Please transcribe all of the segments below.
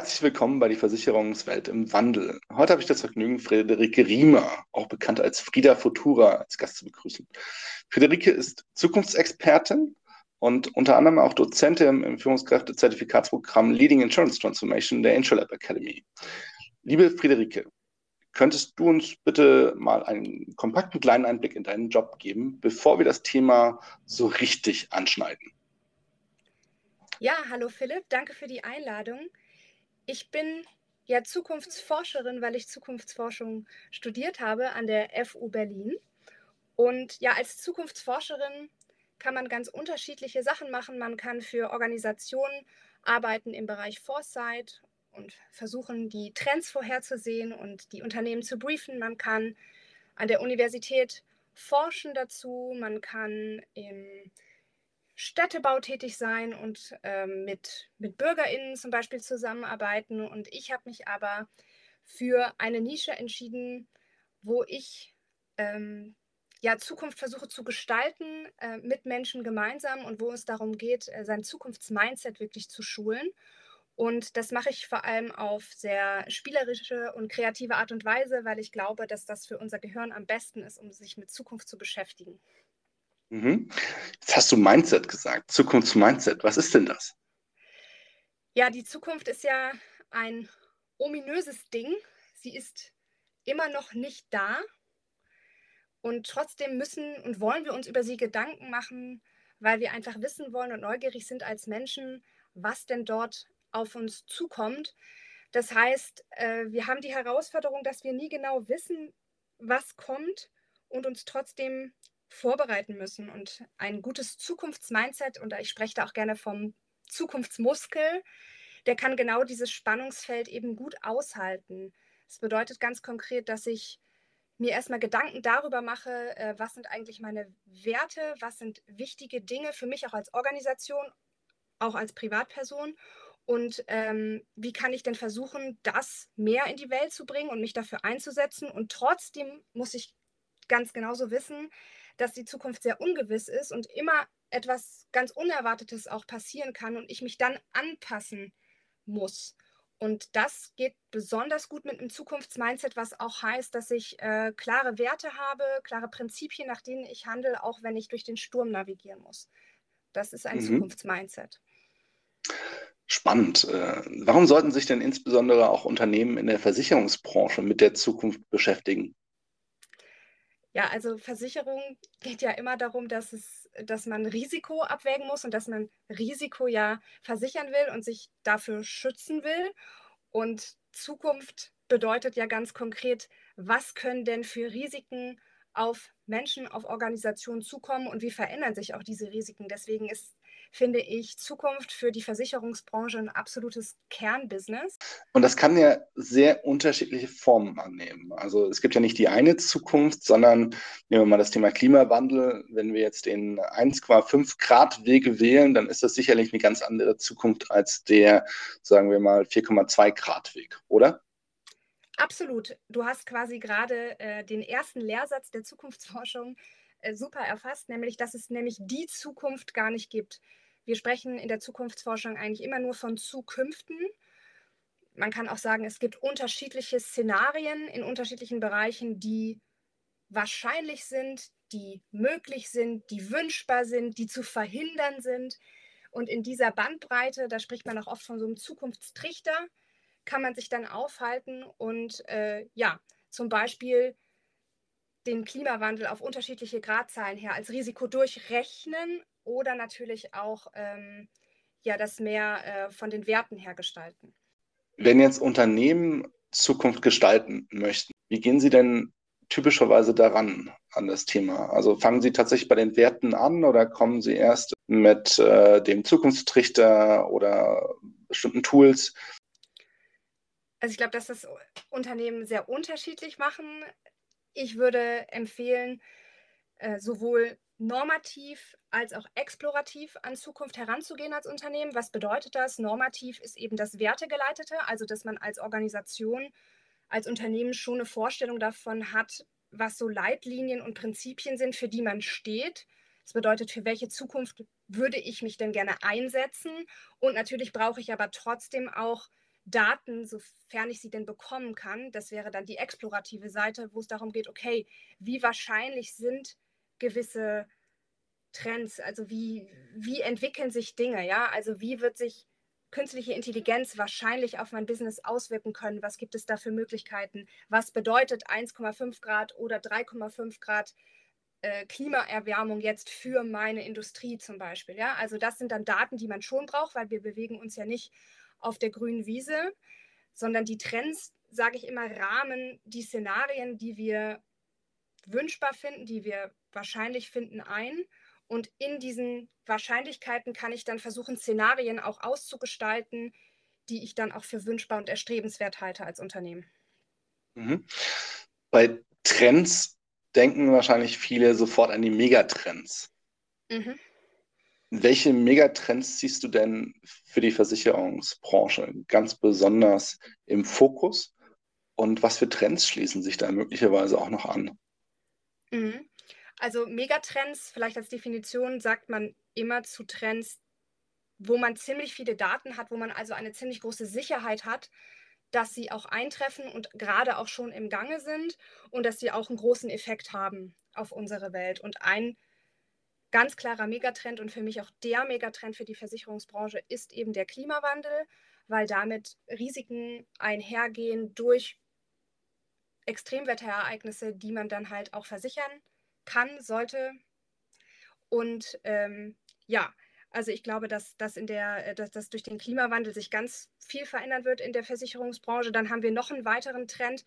Herzlich willkommen bei die Versicherungswelt im Wandel. Heute habe ich das Vergnügen, Friederike Riemer, auch bekannt als Frieda Futura, als Gast zu begrüßen. Friederike ist Zukunftsexpertin und unter anderem auch Dozentin im Führungskräfte-Zertifikatsprogramm Leading Insurance Transformation der InsurLab Academy. Liebe Friederike, könntest du uns bitte mal einen kompakten kleinen Einblick in deinen Job geben, bevor wir das Thema so richtig anschneiden? Ja, hallo Philipp, danke für die Einladung. Ich bin ja Zukunftsforscherin, weil ich Zukunftsforschung studiert habe an der FU Berlin. Und ja, als Zukunftsforscherin kann man ganz unterschiedliche Sachen machen. Man kann für Organisationen arbeiten im Bereich Foresight und versuchen, die Trends vorherzusehen und die Unternehmen zu briefen. Man kann an der Universität forschen dazu. Man kann im Städtebau tätig sein und ähm, mit, mit BürgerInnen zum Beispiel zusammenarbeiten. Und ich habe mich aber für eine Nische entschieden, wo ich ähm, ja, Zukunft versuche zu gestalten äh, mit Menschen gemeinsam und wo es darum geht, äh, sein Zukunftsmindset wirklich zu schulen. Und das mache ich vor allem auf sehr spielerische und kreative Art und Weise, weil ich glaube, dass das für unser Gehirn am besten ist, um sich mit Zukunft zu beschäftigen. Mhm. Jetzt hast du Mindset gesagt, Zukunftsmindset. Was ist denn das? Ja, die Zukunft ist ja ein ominöses Ding. Sie ist immer noch nicht da. Und trotzdem müssen und wollen wir uns über sie Gedanken machen, weil wir einfach wissen wollen und neugierig sind als Menschen, was denn dort auf uns zukommt. Das heißt, äh, wir haben die Herausforderung, dass wir nie genau wissen, was kommt und uns trotzdem vorbereiten müssen. Und ein gutes Zukunftsmindset, und ich spreche da auch gerne vom Zukunftsmuskel, der kann genau dieses Spannungsfeld eben gut aushalten. Das bedeutet ganz konkret, dass ich mir erstmal Gedanken darüber mache, äh, was sind eigentlich meine Werte, was sind wichtige Dinge für mich auch als Organisation, auch als Privatperson und ähm, wie kann ich denn versuchen, das mehr in die Welt zu bringen und mich dafür einzusetzen. Und trotzdem muss ich ganz genauso wissen, dass die Zukunft sehr ungewiss ist und immer etwas ganz Unerwartetes auch passieren kann und ich mich dann anpassen muss. Und das geht besonders gut mit einem Zukunftsmindset, was auch heißt, dass ich äh, klare Werte habe, klare Prinzipien, nach denen ich handle, auch wenn ich durch den Sturm navigieren muss. Das ist ein mhm. Zukunftsmindset. Spannend. Äh, warum sollten sich denn insbesondere auch Unternehmen in der Versicherungsbranche mit der Zukunft beschäftigen? Ja, also Versicherung geht ja immer darum, dass, es, dass man Risiko abwägen muss und dass man Risiko ja versichern will und sich dafür schützen will. Und Zukunft bedeutet ja ganz konkret, was können denn für Risiken auf Menschen, auf Organisationen zukommen und wie verändern sich auch diese Risiken. Deswegen ist finde ich Zukunft für die Versicherungsbranche ein absolutes Kernbusiness. Und das kann ja sehr unterschiedliche Formen annehmen. Also es gibt ja nicht die eine Zukunft, sondern nehmen wir mal das Thema Klimawandel. Wenn wir jetzt den 1,5 Grad Wege wählen, dann ist das sicherlich eine ganz andere Zukunft als der, sagen wir mal, 4,2 Grad Weg, oder? Absolut. Du hast quasi gerade äh, den ersten Lehrsatz der Zukunftsforschung äh, super erfasst, nämlich dass es nämlich die Zukunft gar nicht gibt. Wir sprechen in der Zukunftsforschung eigentlich immer nur von Zukünften. Man kann auch sagen, es gibt unterschiedliche Szenarien in unterschiedlichen Bereichen, die wahrscheinlich sind, die möglich sind, die wünschbar sind, die zu verhindern sind. Und in dieser Bandbreite, da spricht man auch oft von so einem Zukunftstrichter, kann man sich dann aufhalten und äh, ja, zum Beispiel den Klimawandel auf unterschiedliche Gradzahlen her als Risiko durchrechnen oder natürlich auch ähm, ja, das mehr äh, von den Werten her gestalten. Wenn jetzt Unternehmen Zukunft gestalten möchten, wie gehen Sie denn typischerweise daran an das Thema? Also fangen Sie tatsächlich bei den Werten an oder kommen Sie erst mit äh, dem Zukunftstrichter oder bestimmten Tools? Also ich glaube, dass das Unternehmen sehr unterschiedlich machen. Ich würde empfehlen, äh, sowohl normativ als auch explorativ an Zukunft heranzugehen als Unternehmen. Was bedeutet das? Normativ ist eben das Wertegeleitete, also dass man als Organisation, als Unternehmen schon eine Vorstellung davon hat, was so Leitlinien und Prinzipien sind, für die man steht. Das bedeutet, für welche Zukunft würde ich mich denn gerne einsetzen? Und natürlich brauche ich aber trotzdem auch Daten, sofern ich sie denn bekommen kann. Das wäre dann die explorative Seite, wo es darum geht, okay, wie wahrscheinlich sind gewisse Trends, also wie, wie entwickeln sich Dinge, ja, also wie wird sich künstliche Intelligenz wahrscheinlich auf mein Business auswirken können, was gibt es da für Möglichkeiten, was bedeutet 1,5 Grad oder 3,5 Grad äh, Klimaerwärmung jetzt für meine Industrie zum Beispiel, ja, also das sind dann Daten, die man schon braucht, weil wir bewegen uns ja nicht auf der grünen Wiese, sondern die Trends, sage ich immer, rahmen die Szenarien, die wir wünschbar finden, die wir wahrscheinlich finden, ein. Und in diesen Wahrscheinlichkeiten kann ich dann versuchen, Szenarien auch auszugestalten, die ich dann auch für wünschbar und erstrebenswert halte als Unternehmen. Mhm. Bei Trends denken wahrscheinlich viele sofort an die Megatrends. Mhm. Welche Megatrends siehst du denn für die Versicherungsbranche ganz besonders im Fokus? Und was für Trends schließen sich da möglicherweise auch noch an? Mhm. Also Megatrends, vielleicht als Definition, sagt man immer zu Trends, wo man ziemlich viele Daten hat, wo man also eine ziemlich große Sicherheit hat, dass sie auch eintreffen und gerade auch schon im Gange sind und dass sie auch einen großen Effekt haben auf unsere Welt. Und ein ganz klarer Megatrend und für mich auch der Megatrend für die Versicherungsbranche ist eben der Klimawandel, weil damit Risiken einhergehen durch Extremwetterereignisse, die man dann halt auch versichern kann, sollte. Und ähm, ja, also ich glaube, dass, dass, in der, äh, dass, dass durch den Klimawandel sich ganz viel verändern wird in der Versicherungsbranche. Dann haben wir noch einen weiteren Trend.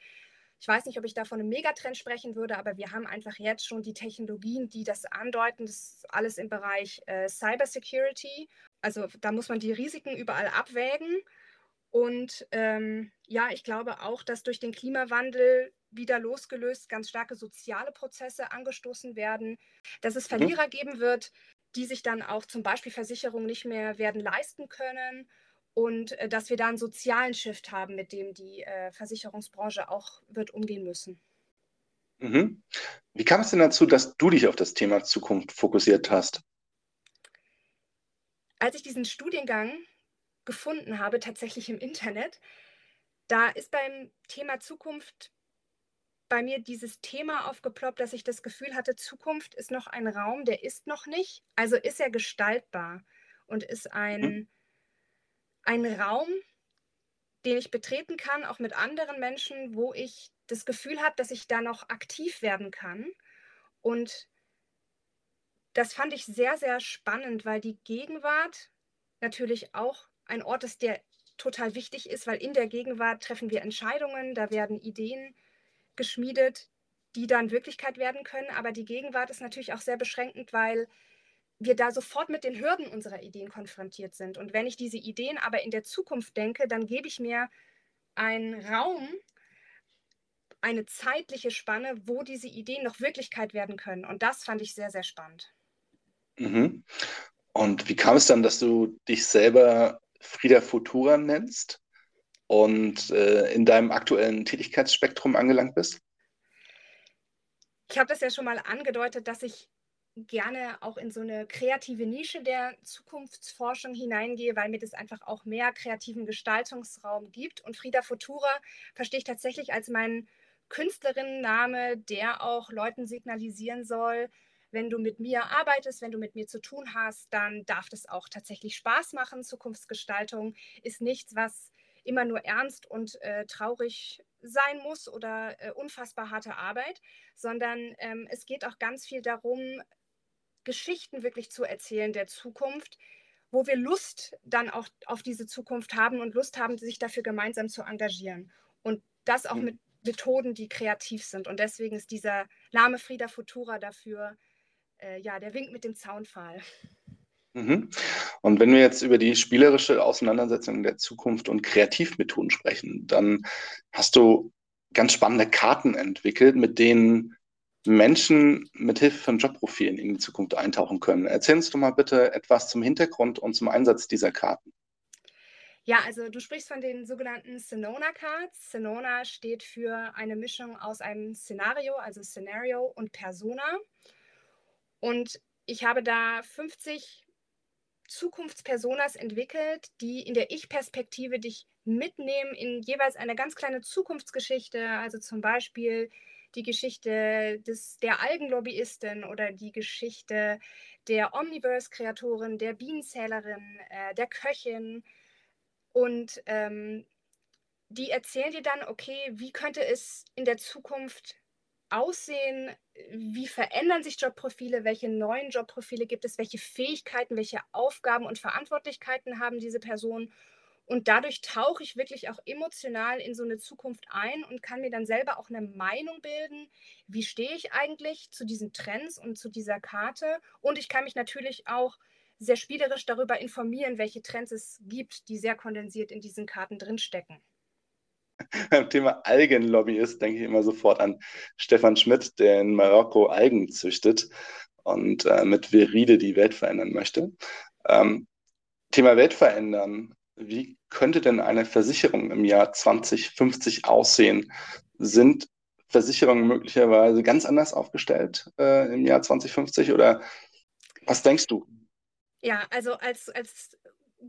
Ich weiß nicht, ob ich da von einem Megatrend sprechen würde, aber wir haben einfach jetzt schon die Technologien, die das andeuten. Das ist alles im Bereich äh, Cybersecurity. Also da muss man die Risiken überall abwägen. Und ähm, ja, ich glaube auch, dass durch den Klimawandel wieder losgelöst ganz starke soziale Prozesse angestoßen werden, dass es mhm. Verlierer mhm. geben wird, die sich dann auch zum Beispiel Versicherungen nicht mehr werden leisten können und äh, dass wir da einen sozialen Shift haben, mit dem die äh, Versicherungsbranche auch wird umgehen müssen. Mhm. Wie kam es denn dazu, dass du dich auf das Thema Zukunft fokussiert hast? Als ich diesen Studiengang gefunden habe, tatsächlich im Internet, da ist beim Thema Zukunft bei mir dieses Thema aufgeploppt, dass ich das Gefühl hatte, Zukunft ist noch ein Raum, der ist noch nicht. Also ist er gestaltbar und ist ein, mhm. ein Raum, den ich betreten kann, auch mit anderen Menschen, wo ich das Gefühl habe, dass ich da noch aktiv werden kann. Und das fand ich sehr, sehr spannend, weil die Gegenwart natürlich auch ein Ort ist, der total wichtig ist, weil in der Gegenwart treffen wir Entscheidungen, da werden Ideen geschmiedet, die dann Wirklichkeit werden können. Aber die Gegenwart ist natürlich auch sehr beschränkend, weil wir da sofort mit den Hürden unserer Ideen konfrontiert sind. Und wenn ich diese Ideen aber in der Zukunft denke, dann gebe ich mir einen Raum, eine zeitliche Spanne, wo diese Ideen noch Wirklichkeit werden können. Und das fand ich sehr, sehr spannend. Mhm. Und wie kam es dann, dass du dich selber Frieda Futura nennst und äh, in deinem aktuellen Tätigkeitsspektrum angelangt bist? Ich habe das ja schon mal angedeutet, dass ich gerne auch in so eine kreative Nische der Zukunftsforschung hineingehe, weil mir das einfach auch mehr kreativen Gestaltungsraum gibt. Und Frieda Futura verstehe ich tatsächlich als meinen Künstlerinnenname, der auch Leuten signalisieren soll, wenn du mit mir arbeitest, wenn du mit mir zu tun hast, dann darf das auch tatsächlich Spaß machen. Zukunftsgestaltung ist nichts, was immer nur ernst und äh, traurig sein muss oder äh, unfassbar harte Arbeit, sondern ähm, es geht auch ganz viel darum, Geschichten wirklich zu erzählen der Zukunft, wo wir Lust dann auch auf diese Zukunft haben und Lust haben, sich dafür gemeinsam zu engagieren. Und das auch mhm. mit Methoden, die kreativ sind. Und deswegen ist dieser Name Frieda Futura dafür äh, ja, der Wink mit dem Zaunpfahl. Mhm. Und wenn wir jetzt über die spielerische Auseinandersetzung der Zukunft und Kreativmethoden sprechen, dann hast du ganz spannende Karten entwickelt, mit denen Menschen mit Hilfe von Jobprofilen in die Zukunft eintauchen können. Erzähl uns doch mal bitte etwas zum Hintergrund und zum Einsatz dieser Karten. Ja, also du sprichst von den sogenannten Sonona Cards. Sonona steht für eine Mischung aus einem Szenario, also Szenario und Persona. Und ich habe da 50 Zukunftspersonas entwickelt, die in der Ich-Perspektive dich mitnehmen in jeweils eine ganz kleine Zukunftsgeschichte. Also zum Beispiel die Geschichte des, der Algenlobbyistin oder die Geschichte der Omniverse-Kreatorin, der Bienenzählerin, äh, der Köchin. Und ähm, die erzählen dir dann, okay, wie könnte es in der Zukunft aussehen? Wie verändern sich Jobprofile? Welche neuen Jobprofile gibt es? Welche Fähigkeiten, welche Aufgaben und Verantwortlichkeiten haben diese Personen? Und dadurch tauche ich wirklich auch emotional in so eine Zukunft ein und kann mir dann selber auch eine Meinung bilden, wie stehe ich eigentlich zu diesen Trends und zu dieser Karte. Und ich kann mich natürlich auch sehr spielerisch darüber informieren, welche Trends es gibt, die sehr kondensiert in diesen Karten drinstecken. Beim Thema Algenlobbyist denke ich immer sofort an Stefan Schmidt, der in Marokko Algen züchtet und äh, mit Veride die Welt verändern möchte. Ähm, Thema Welt verändern wie könnte denn eine Versicherung im Jahr 2050 aussehen? Sind Versicherungen möglicherweise ganz anders aufgestellt äh, im Jahr 2050 oder was denkst du? Ja, also als, als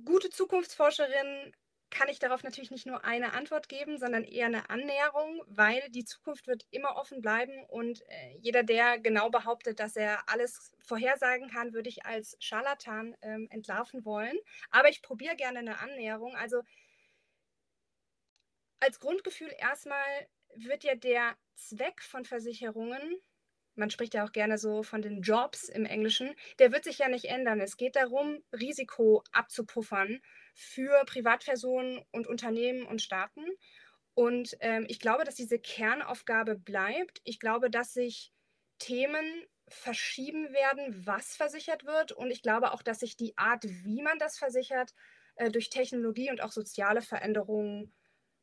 gute Zukunftsforscherin kann ich darauf natürlich nicht nur eine Antwort geben, sondern eher eine Annäherung, weil die Zukunft wird immer offen bleiben und äh, jeder, der genau behauptet, dass er alles vorhersagen kann, würde ich als Scharlatan ähm, entlarven wollen. Aber ich probiere gerne eine Annäherung. Also als Grundgefühl erstmal wird ja der Zweck von Versicherungen man spricht ja auch gerne so von den Jobs im Englischen, der wird sich ja nicht ändern. Es geht darum, Risiko abzupuffern für Privatpersonen und Unternehmen und Staaten. Und ähm, ich glaube, dass diese Kernaufgabe bleibt. Ich glaube, dass sich Themen verschieben werden, was versichert wird. Und ich glaube auch, dass sich die Art, wie man das versichert, äh, durch Technologie und auch soziale Veränderungen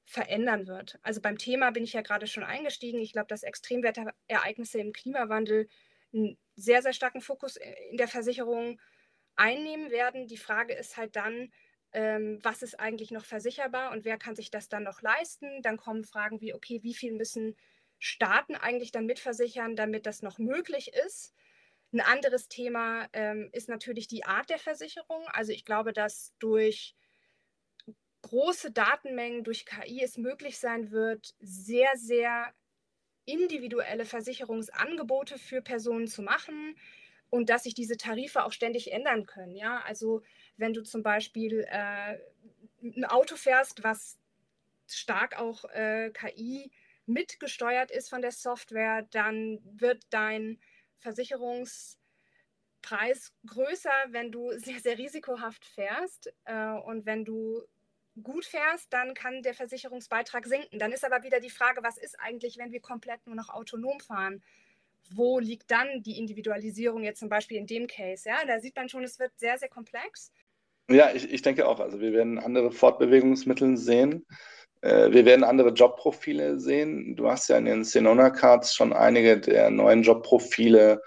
verändern wird. Also beim Thema bin ich ja gerade schon eingestiegen. Ich glaube, dass Extremwetterereignisse im Klimawandel einen sehr, sehr starken Fokus in der Versicherung einnehmen werden. Die Frage ist halt dann, ähm, was ist eigentlich noch versicherbar und wer kann sich das dann noch leisten. Dann kommen Fragen wie, okay, wie viel müssen Staaten eigentlich dann mitversichern, damit das noch möglich ist. Ein anderes Thema ähm, ist natürlich die Art der Versicherung. Also ich glaube, dass durch große Datenmengen, durch KI es möglich sein wird, sehr, sehr individuelle Versicherungsangebote für Personen zu machen und dass sich diese Tarife auch ständig ändern können. Ja, also wenn du zum Beispiel äh, ein Auto fährst, was stark auch äh, KI mitgesteuert ist von der Software, dann wird dein Versicherungspreis größer, wenn du sehr, sehr risikohaft fährst. Äh, und wenn du gut fährst, dann kann der Versicherungsbeitrag sinken. Dann ist aber wieder die Frage, was ist eigentlich, wenn wir komplett nur noch autonom fahren? wo liegt dann die Individualisierung jetzt zum Beispiel in dem Case? Ja, da sieht man schon, es wird sehr, sehr komplex. Ja, ich, ich denke auch. Also wir werden andere Fortbewegungsmittel sehen. Äh, wir werden andere Jobprofile sehen. Du hast ja in den Senona Cards schon einige der neuen Jobprofile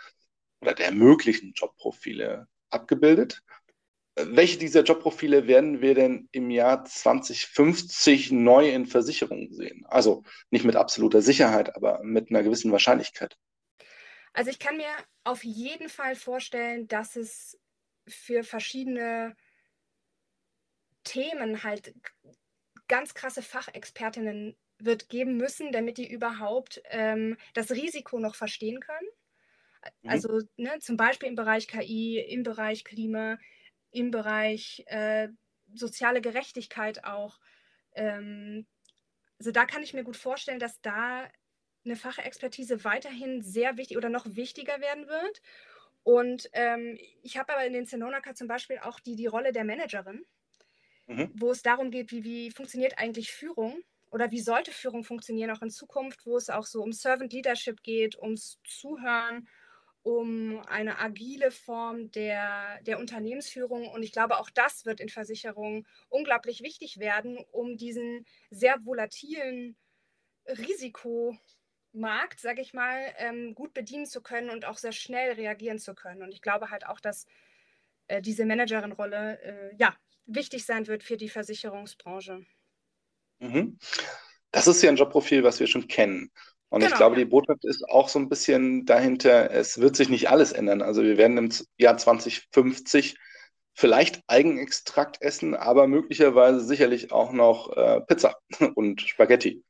oder der möglichen Jobprofile abgebildet. Welche dieser Jobprofile werden wir denn im Jahr 2050 neu in Versicherungen sehen? Also nicht mit absoluter Sicherheit, aber mit einer gewissen Wahrscheinlichkeit. Also ich kann mir auf jeden Fall vorstellen, dass es für verschiedene Themen halt ganz krasse Fachexpertinnen wird geben müssen, damit die überhaupt ähm, das Risiko noch verstehen können. Mhm. Also ne, zum Beispiel im Bereich KI, im Bereich Klima, im Bereich äh, soziale Gerechtigkeit auch. Ähm, also da kann ich mir gut vorstellen, dass da eine Fachexpertise weiterhin sehr wichtig oder noch wichtiger werden wird. Und ähm, ich habe aber in den Zenonaka zum Beispiel auch die, die Rolle der Managerin, mhm. wo es darum geht, wie, wie funktioniert eigentlich Führung oder wie sollte Führung funktionieren auch in Zukunft, wo es auch so um Servant Leadership geht, ums Zuhören um eine agile Form der, der Unternehmensführung. Und ich glaube, auch das wird in Versicherungen unglaublich wichtig werden, um diesen sehr volatilen Risikomarkt, sage ich mal, ähm, gut bedienen zu können und auch sehr schnell reagieren zu können. Und ich glaube halt auch, dass äh, diese Managerin-Rolle äh, ja, wichtig sein wird für die Versicherungsbranche. Mhm. Das ist ja ein Jobprofil, was wir schon kennen. Und genau, ich glaube, die Botschaft ist auch so ein bisschen dahinter, es wird sich nicht alles ändern. Also wir werden im Jahr 2050 vielleicht Eigenextrakt essen, aber möglicherweise sicherlich auch noch äh, Pizza und Spaghetti.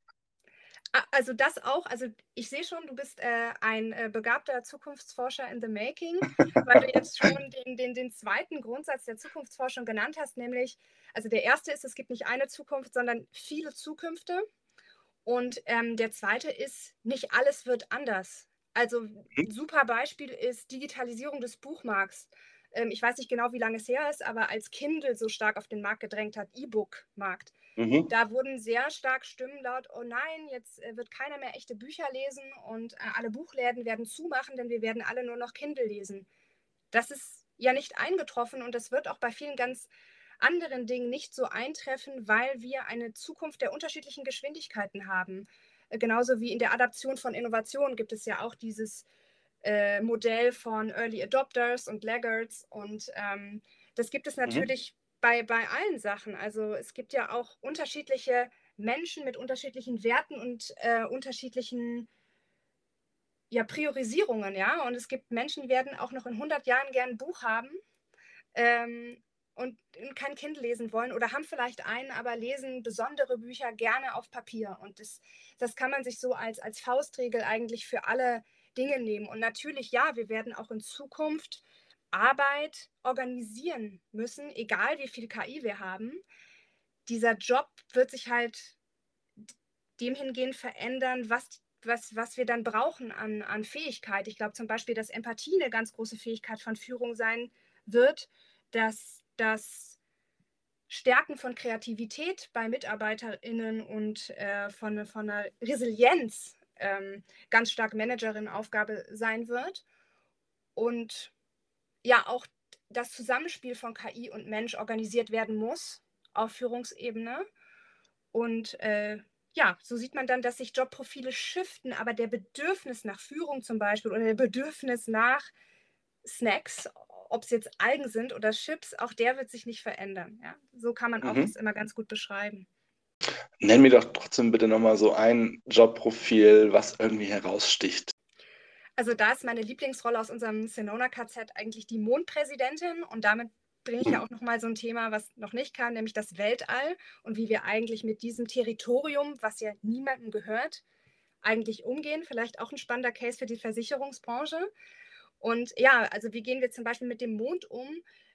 Also das auch, also ich sehe schon, du bist äh, ein äh, begabter Zukunftsforscher in the making, weil du jetzt schon den, den, den zweiten Grundsatz der Zukunftsforschung genannt hast, nämlich, also der erste ist, es gibt nicht eine Zukunft, sondern viele Zukünfte. Und ähm, der zweite ist, nicht alles wird anders. Also ein mhm. super Beispiel ist Digitalisierung des Buchmarkts. Ähm, ich weiß nicht genau, wie lange es her ist, aber als Kindle so stark auf den Markt gedrängt hat, E-Book-Markt, mhm. da wurden sehr stark Stimmen laut, oh nein, jetzt äh, wird keiner mehr echte Bücher lesen und äh, alle Buchläden werden zumachen, denn wir werden alle nur noch Kindle lesen. Das ist ja nicht eingetroffen und das wird auch bei vielen ganz anderen Dingen nicht so eintreffen, weil wir eine Zukunft der unterschiedlichen Geschwindigkeiten haben. Äh, genauso wie in der Adaption von Innovationen gibt es ja auch dieses äh, Modell von Early Adopters und Laggards. Und ähm, das gibt es mhm. natürlich mhm. bei, bei allen Sachen. Also es gibt ja auch unterschiedliche Menschen mit unterschiedlichen Werten und äh, unterschiedlichen ja, Priorisierungen, ja. Und es gibt Menschen, die werden auch noch in 100 Jahren gern ein Buch haben. Ähm, und kein Kind lesen wollen oder haben vielleicht einen, aber lesen besondere Bücher gerne auf Papier. Und das, das kann man sich so als, als Faustregel eigentlich für alle Dinge nehmen. Und natürlich, ja, wir werden auch in Zukunft Arbeit organisieren müssen, egal wie viel KI wir haben. Dieser Job wird sich halt dem hingehend verändern, was, was, was wir dann brauchen an, an Fähigkeit. Ich glaube zum Beispiel, dass Empathie eine ganz große Fähigkeit von Führung sein wird, dass das Stärken von Kreativität bei MitarbeiterInnen und äh, von, von einer Resilienz ähm, ganz stark Managerin-Aufgabe sein wird. Und ja, auch das Zusammenspiel von KI und Mensch organisiert werden muss auf Führungsebene. Und äh, ja, so sieht man dann, dass sich Jobprofile shiften, aber der Bedürfnis nach Führung zum Beispiel oder der Bedürfnis nach Snacks ob es jetzt Algen sind oder Chips, auch der wird sich nicht verändern. Ja? So kann man mhm. auch das immer ganz gut beschreiben. Nenn mir doch trotzdem bitte nochmal so ein Jobprofil, was irgendwie heraussticht. Also da ist meine Lieblingsrolle aus unserem Senona KZ eigentlich die Mondpräsidentin und damit bringe ich ja mhm. auch nochmal so ein Thema, was noch nicht kam, nämlich das Weltall und wie wir eigentlich mit diesem Territorium, was ja niemandem gehört, eigentlich umgehen. Vielleicht auch ein spannender Case für die Versicherungsbranche. Und ja, also wie gehen wir zum Beispiel mit dem Mond um?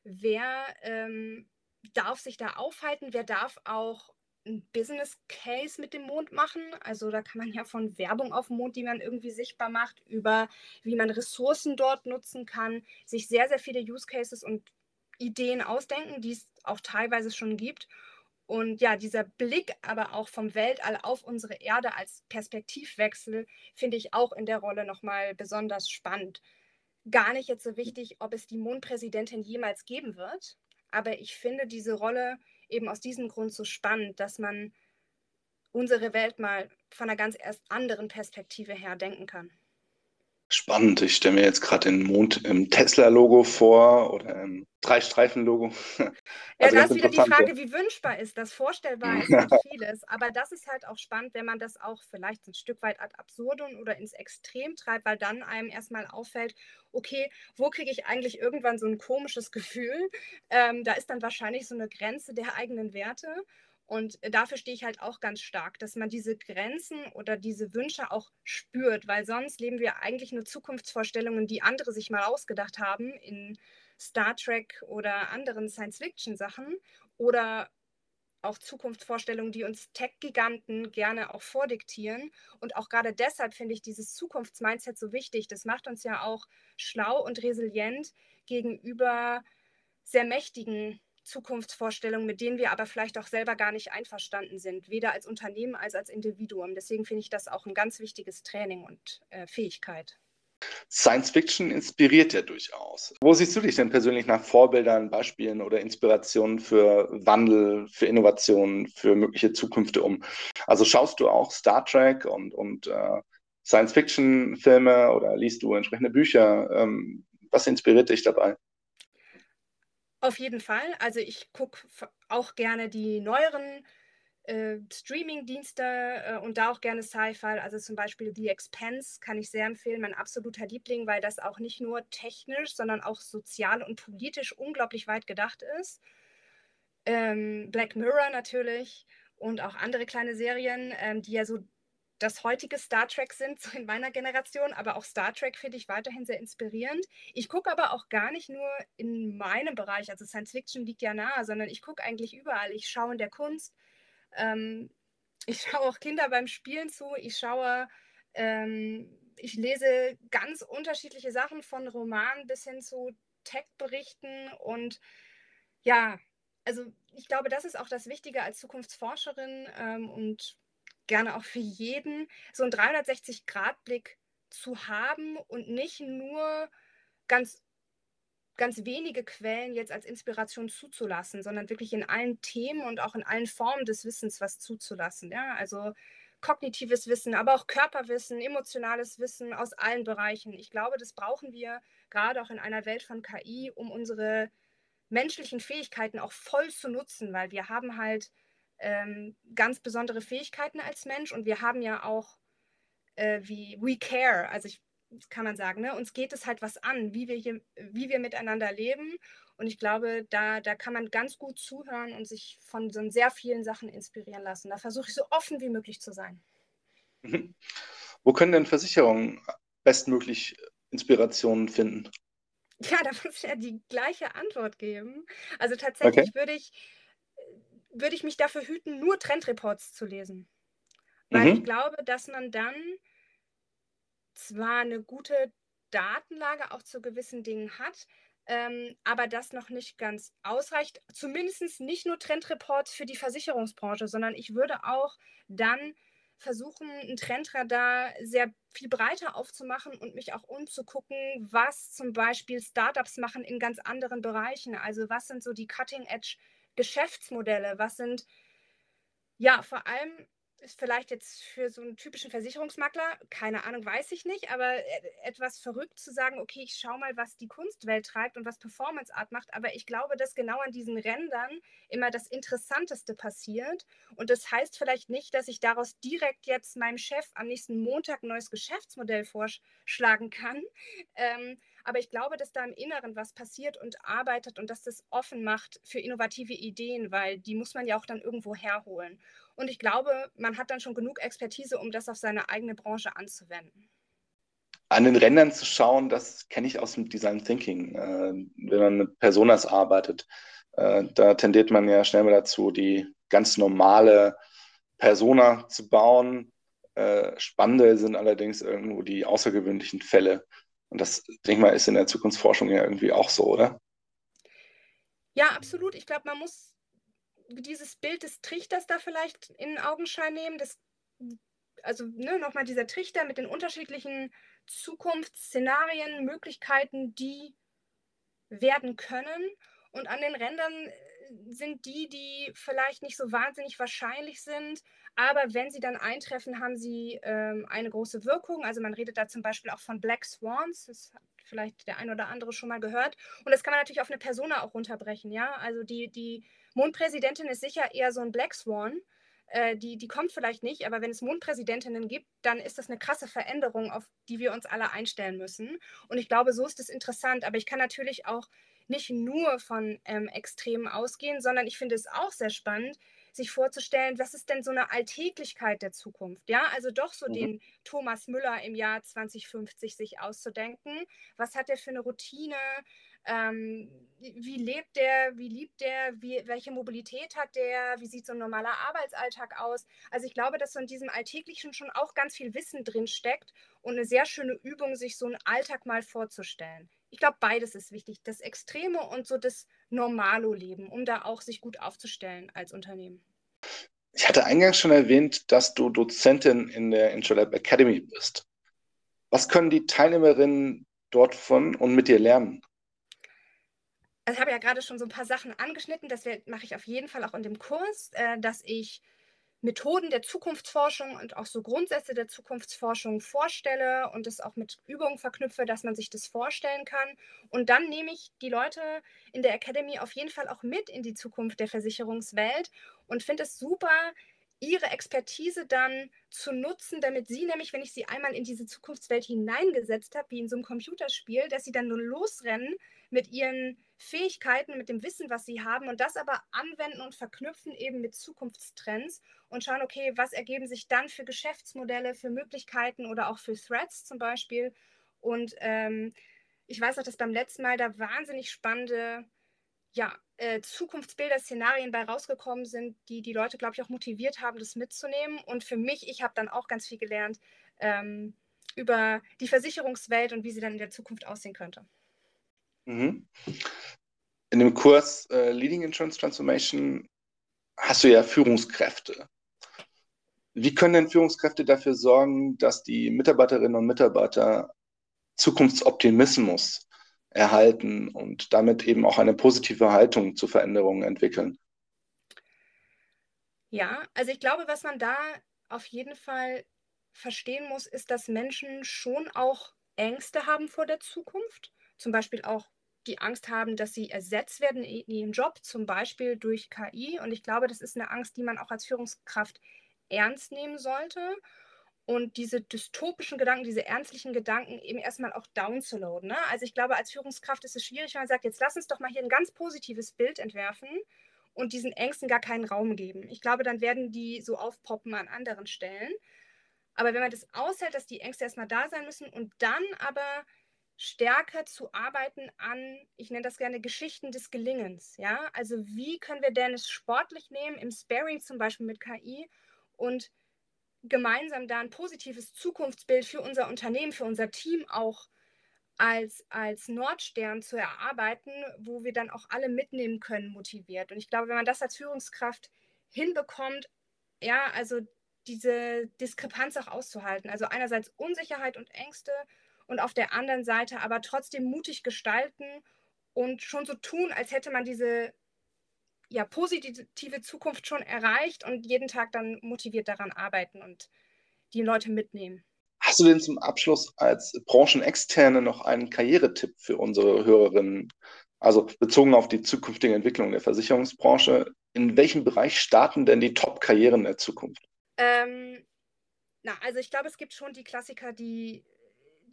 Wer ähm, darf sich da aufhalten? Wer darf auch ein Business Case mit dem Mond machen? Also da kann man ja von Werbung auf dem Mond, die man irgendwie sichtbar macht, über wie man Ressourcen dort nutzen kann, sich sehr, sehr viele Use Cases und Ideen ausdenken, die es auch teilweise schon gibt. Und ja, dieser Blick aber auch vom Weltall auf unsere Erde als Perspektivwechsel finde ich auch in der Rolle nochmal besonders spannend gar nicht jetzt so wichtig, ob es die Mondpräsidentin jemals geben wird. Aber ich finde diese Rolle eben aus diesem Grund so spannend, dass man unsere Welt mal von einer ganz erst anderen Perspektive her denken kann. Spannend. Ich stelle mir jetzt gerade den Mond im Tesla-Logo vor oder im Drei-Streifen-Logo. Also ja, da ist wieder die Frage, wie wünschbar ist das? Vorstellbar ist halt vieles. Aber das ist halt auch spannend, wenn man das auch vielleicht ein Stück weit ad absurdum oder ins Extrem treibt, weil dann einem erstmal auffällt, okay, wo kriege ich eigentlich irgendwann so ein komisches Gefühl? Ähm, da ist dann wahrscheinlich so eine Grenze der eigenen Werte. Und dafür stehe ich halt auch ganz stark, dass man diese Grenzen oder diese Wünsche auch spürt, weil sonst leben wir eigentlich nur Zukunftsvorstellungen, die andere sich mal ausgedacht haben in Star Trek oder anderen Science-Fiction-Sachen oder auch Zukunftsvorstellungen, die uns Tech-Giganten gerne auch vordiktieren. Und auch gerade deshalb finde ich dieses Zukunftsmindset so wichtig. Das macht uns ja auch schlau und resilient gegenüber sehr mächtigen Zukunftsvorstellungen, mit denen wir aber vielleicht auch selber gar nicht einverstanden sind, weder als Unternehmen als als Individuum. Deswegen finde ich das auch ein ganz wichtiges Training und äh, Fähigkeit. Science Fiction inspiriert ja durchaus. Wo siehst du dich denn persönlich nach Vorbildern, Beispielen oder Inspirationen für Wandel, für Innovationen, für mögliche Zukünfte um? Also schaust du auch Star Trek und, und äh, Science Fiction Filme oder liest du entsprechende Bücher? Ähm, was inspiriert dich dabei? Auf jeden Fall. Also ich gucke auch gerne die neueren äh, Streaming-Dienste äh, und da auch gerne Sci-Fi. Also zum Beispiel The Expense kann ich sehr empfehlen, mein absoluter Liebling, weil das auch nicht nur technisch, sondern auch sozial und politisch unglaublich weit gedacht ist. Ähm, Black Mirror natürlich und auch andere kleine Serien, ähm, die ja so das heutige Star Trek sind, so in meiner Generation, aber auch Star Trek finde ich weiterhin sehr inspirierend. Ich gucke aber auch gar nicht nur in meinem Bereich, also Science Fiction liegt ja nahe, sondern ich gucke eigentlich überall. Ich schaue in der Kunst, ähm, ich schaue auch Kinder beim Spielen zu, ich schaue, ähm, ich lese ganz unterschiedliche Sachen von Romanen bis hin zu Tech-Berichten und ja, also ich glaube, das ist auch das Wichtige als Zukunftsforscherin ähm, und gerne auch für jeden, so einen 360-Grad-Blick zu haben und nicht nur ganz, ganz wenige Quellen jetzt als Inspiration zuzulassen, sondern wirklich in allen Themen und auch in allen Formen des Wissens was zuzulassen. Ja? Also kognitives Wissen, aber auch Körperwissen, emotionales Wissen aus allen Bereichen. Ich glaube, das brauchen wir gerade auch in einer Welt von KI, um unsere menschlichen Fähigkeiten auch voll zu nutzen, weil wir haben halt ähm, ganz besondere Fähigkeiten als Mensch und wir haben ja auch äh, wie We Care, also ich, kann man sagen, ne? uns geht es halt was an, wie wir hier, wie wir miteinander leben und ich glaube, da, da kann man ganz gut zuhören und sich von so sehr vielen Sachen inspirieren lassen. Da versuche ich so offen wie möglich zu sein. Mhm. Wo können denn Versicherungen bestmöglich Inspirationen finden? Ja, da muss ich ja die gleiche Antwort geben. Also tatsächlich okay. würde ich würde ich mich dafür hüten, nur Trendreports zu lesen. Weil mhm. ich glaube, dass man dann zwar eine gute Datenlage auch zu gewissen Dingen hat, ähm, aber das noch nicht ganz ausreicht. Zumindest nicht nur Trendreports für die Versicherungsbranche, sondern ich würde auch dann versuchen, ein Trendradar sehr viel breiter aufzumachen und mich auch umzugucken, was zum Beispiel Startups machen in ganz anderen Bereichen. Also was sind so die Cutting-Edge- Geschäftsmodelle? Was sind, ja, vor allem ist vielleicht jetzt für so einen typischen Versicherungsmakler, keine Ahnung, weiß ich nicht, aber e, etwas verrückt zu sagen, okay, ich schaue mal, was die Kunstwelt treibt und was Performance Art macht, aber ich glaube, dass genau an diesen Rändern immer das Interessanteste passiert und das heißt vielleicht nicht, dass ich daraus direkt jetzt meinem Chef am nächsten Montag ein neues Geschäftsmodell vorschlagen kann, ähm, aber ich glaube, dass da im Inneren was passiert und arbeitet und dass das offen macht für innovative Ideen, weil die muss man ja auch dann irgendwo herholen. Und ich glaube, man hat dann schon genug Expertise, um das auf seine eigene Branche anzuwenden. An den Rändern zu schauen, das kenne ich aus dem Design Thinking. Äh, wenn man mit Personas arbeitet, äh, da tendiert man ja schnell mal dazu, die ganz normale Persona zu bauen. Äh, spannende sind allerdings irgendwo die außergewöhnlichen Fälle. Und das, denke ich mal, ist in der Zukunftsforschung ja irgendwie auch so, oder? Ja, absolut. Ich glaube, man muss dieses Bild des Trichters da vielleicht in Augenschein nehmen. Das, also ne, nochmal dieser Trichter mit den unterschiedlichen Zukunftsszenarien, Möglichkeiten, die werden können. Und an den Rändern sind die, die vielleicht nicht so wahnsinnig wahrscheinlich sind, aber wenn sie dann eintreffen, haben sie ähm, eine große Wirkung. Also man redet da zum Beispiel auch von Black Swans, das hat vielleicht der ein oder andere schon mal gehört. Und das kann man natürlich auf eine Persona auch runterbrechen, ja. Also die, die Mondpräsidentin ist sicher eher so ein Black Swan. Äh, die, die kommt vielleicht nicht, aber wenn es Mondpräsidentinnen gibt, dann ist das eine krasse Veränderung, auf die wir uns alle einstellen müssen. Und ich glaube, so ist es interessant. Aber ich kann natürlich auch nicht nur von ähm, Extremen ausgehen, sondern ich finde es auch sehr spannend, sich vorzustellen, was ist denn so eine Alltäglichkeit der Zukunft? Ja, also doch so mhm. den Thomas Müller im Jahr 2050 sich auszudenken. Was hat er für eine Routine? Ähm, wie lebt der? Wie liebt der? Wie, welche Mobilität hat der? Wie sieht so ein normaler Arbeitsalltag aus? Also ich glaube, dass so in diesem Alltäglichen schon auch ganz viel Wissen drin steckt und eine sehr schöne Übung, sich so einen Alltag mal vorzustellen ich glaube, beides ist wichtig. Das Extreme und so das Normalo-Leben, um da auch sich gut aufzustellen als Unternehmen. Ich hatte eingangs schon erwähnt, dass du Dozentin in der Intralab Academy bist. Was können die Teilnehmerinnen dort von und mit dir lernen? Also ich habe ja gerade schon so ein paar Sachen angeschnitten. Das mache ich auf jeden Fall auch in dem Kurs, äh, dass ich Methoden der Zukunftsforschung und auch so Grundsätze der Zukunftsforschung vorstelle und es auch mit Übungen verknüpfe, dass man sich das vorstellen kann. Und dann nehme ich die Leute in der Academy auf jeden Fall auch mit in die Zukunft der Versicherungswelt und finde es super, ihre Expertise dann zu nutzen, damit sie nämlich, wenn ich sie einmal in diese Zukunftswelt hineingesetzt habe, wie in so einem Computerspiel, dass sie dann nur losrennen mit ihren Fähigkeiten, mit dem Wissen, was sie haben und das aber anwenden und verknüpfen eben mit Zukunftstrends und schauen, okay, was ergeben sich dann für Geschäftsmodelle, für Möglichkeiten oder auch für Threads zum Beispiel. Und ähm, ich weiß auch, dass beim letzten Mal da wahnsinnig spannende ja, äh, Zukunftsbilder, Szenarien bei rausgekommen sind, die die Leute, glaube ich, auch motiviert haben, das mitzunehmen. Und für mich, ich habe dann auch ganz viel gelernt ähm, über die Versicherungswelt und wie sie dann in der Zukunft aussehen könnte. Mhm. In dem Kurs äh, Leading Insurance Transformation hast du ja Führungskräfte. Wie können denn Führungskräfte dafür sorgen, dass die Mitarbeiterinnen und Mitarbeiter Zukunftsoptimismus erhalten und damit eben auch eine positive Haltung zu Veränderungen entwickeln? Ja, also ich glaube, was man da auf jeden Fall verstehen muss, ist, dass Menschen schon auch Ängste haben vor der Zukunft. Zum Beispiel auch die Angst haben, dass sie ersetzt werden in ihrem Job, zum Beispiel durch KI. Und ich glaube, das ist eine Angst, die man auch als Führungskraft ernst nehmen sollte und diese dystopischen Gedanken, diese ernstlichen Gedanken eben erstmal auch downzuladen. Ne? Also ich glaube, als Führungskraft ist es schwierig, wenn man sagt, jetzt lass uns doch mal hier ein ganz positives Bild entwerfen und diesen Ängsten gar keinen Raum geben. Ich glaube, dann werden die so aufpoppen an anderen Stellen. Aber wenn man das aushält, dass die Ängste erstmal da sein müssen und dann aber stärker zu arbeiten an, ich nenne das gerne Geschichten des Gelingens. Ja, also wie können wir denn es sportlich nehmen, im Sparing zum Beispiel mit KI und gemeinsam da ein positives Zukunftsbild für unser Unternehmen, für unser Team auch als, als Nordstern zu erarbeiten, wo wir dann auch alle mitnehmen können, motiviert. Und ich glaube, wenn man das als Führungskraft hinbekommt, ja, also diese Diskrepanz auch auszuhalten. Also einerseits Unsicherheit und Ängste und auf der anderen Seite aber trotzdem mutig gestalten und schon so tun, als hätte man diese ja, positive Zukunft schon erreicht und jeden Tag dann motiviert daran arbeiten und die Leute mitnehmen. Hast du denn zum Abschluss als Branchenexterne noch einen Karrieretipp für unsere Hörerinnen? Also bezogen auf die zukünftige Entwicklung der Versicherungsbranche, in welchem Bereich starten denn die Top-Karrieren der Zukunft? Ähm, na, also ich glaube, es gibt schon die Klassiker, die,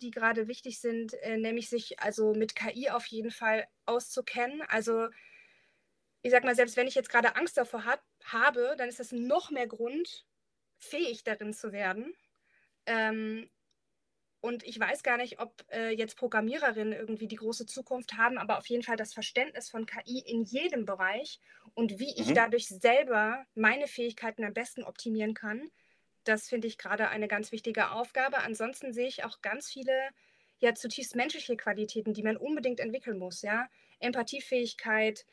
die gerade wichtig sind, äh, nämlich sich also mit KI auf jeden Fall auszukennen. Also ich sag mal, selbst wenn ich jetzt gerade Angst davor hat, habe, dann ist das noch mehr Grund, fähig darin zu werden. Ähm, und ich weiß gar nicht, ob äh, jetzt Programmiererinnen irgendwie die große Zukunft haben, aber auf jeden Fall das Verständnis von KI in jedem Bereich und wie ich mhm. dadurch selber meine Fähigkeiten am besten optimieren kann, das finde ich gerade eine ganz wichtige Aufgabe. Ansonsten sehe ich auch ganz viele ja zutiefst menschliche Qualitäten, die man unbedingt entwickeln muss, ja. Empathiefähigkeit,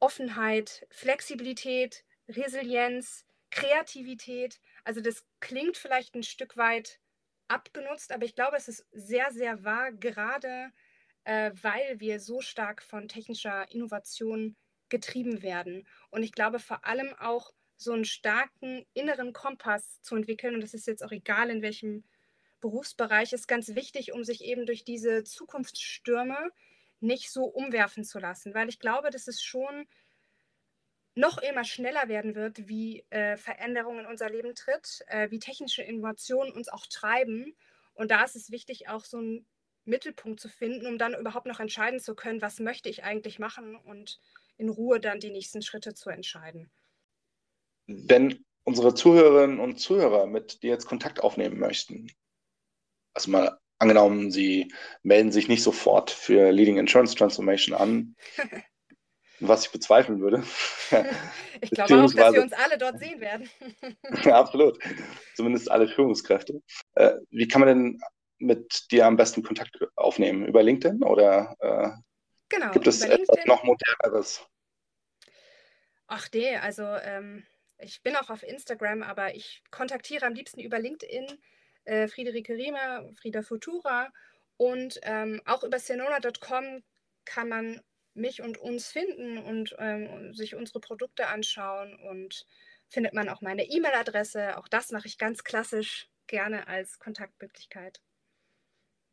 Offenheit, Flexibilität, Resilienz, Kreativität. Also das klingt vielleicht ein Stück weit abgenutzt, aber ich glaube, es ist sehr, sehr wahr, gerade äh, weil wir so stark von technischer Innovation getrieben werden. Und ich glaube vor allem auch so einen starken inneren Kompass zu entwickeln, und das ist jetzt auch egal, in welchem Berufsbereich, ist ganz wichtig, um sich eben durch diese Zukunftsstürme nicht so umwerfen zu lassen, weil ich glaube, dass es schon noch immer schneller werden wird, wie äh, Veränderung in unser Leben tritt, äh, wie technische Innovationen uns auch treiben. Und da ist es wichtig, auch so einen Mittelpunkt zu finden, um dann überhaupt noch entscheiden zu können, was möchte ich eigentlich machen und in Ruhe dann die nächsten Schritte zu entscheiden. Wenn unsere Zuhörerinnen und Zuhörer mit dir jetzt Kontakt aufnehmen möchten, also mal angenommen, sie melden sich nicht sofort für Leading Insurance Transformation an, was ich bezweifeln würde. ich glaube auch, dass wir uns alle dort sehen werden. ja, absolut. Zumindest alle Führungskräfte. Äh, wie kann man denn mit dir am besten Kontakt aufnehmen? Über LinkedIn oder äh, genau, gibt es etwas noch moderneres? Ach nee, also ähm, ich bin auch auf Instagram, aber ich kontaktiere am liebsten über LinkedIn äh, Friederike Riemer, Frieda Futura. Und ähm, auch über senona.com kann man mich und uns finden und ähm, sich unsere Produkte anschauen und findet man auch meine E-Mail-Adresse. Auch das mache ich ganz klassisch gerne als Kontaktmöglichkeit.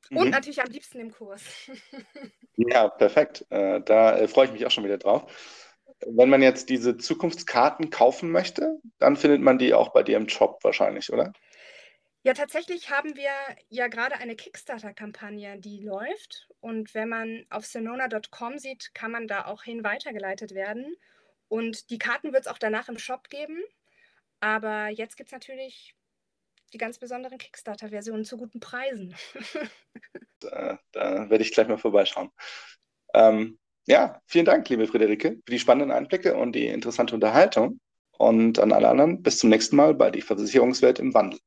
Mhm. Und natürlich am liebsten im Kurs. ja, perfekt. Äh, da äh, freue ich mich auch schon wieder drauf. Wenn man jetzt diese Zukunftskarten kaufen möchte, dann findet man die auch bei dir im Shop wahrscheinlich, oder? Ja, tatsächlich haben wir ja gerade eine Kickstarter-Kampagne, die läuft. Und wenn man auf senona.com sieht, kann man da auch hin weitergeleitet werden. Und die Karten wird es auch danach im Shop geben. Aber jetzt gibt es natürlich die ganz besonderen Kickstarter-Versionen zu guten Preisen. da, da, werde ich gleich mal vorbeischauen. Ähm, ja, vielen Dank, liebe Friederike, für die spannenden Einblicke und die interessante Unterhaltung. Und an alle anderen, bis zum nächsten Mal bei Die Versicherungswelt im Wandel.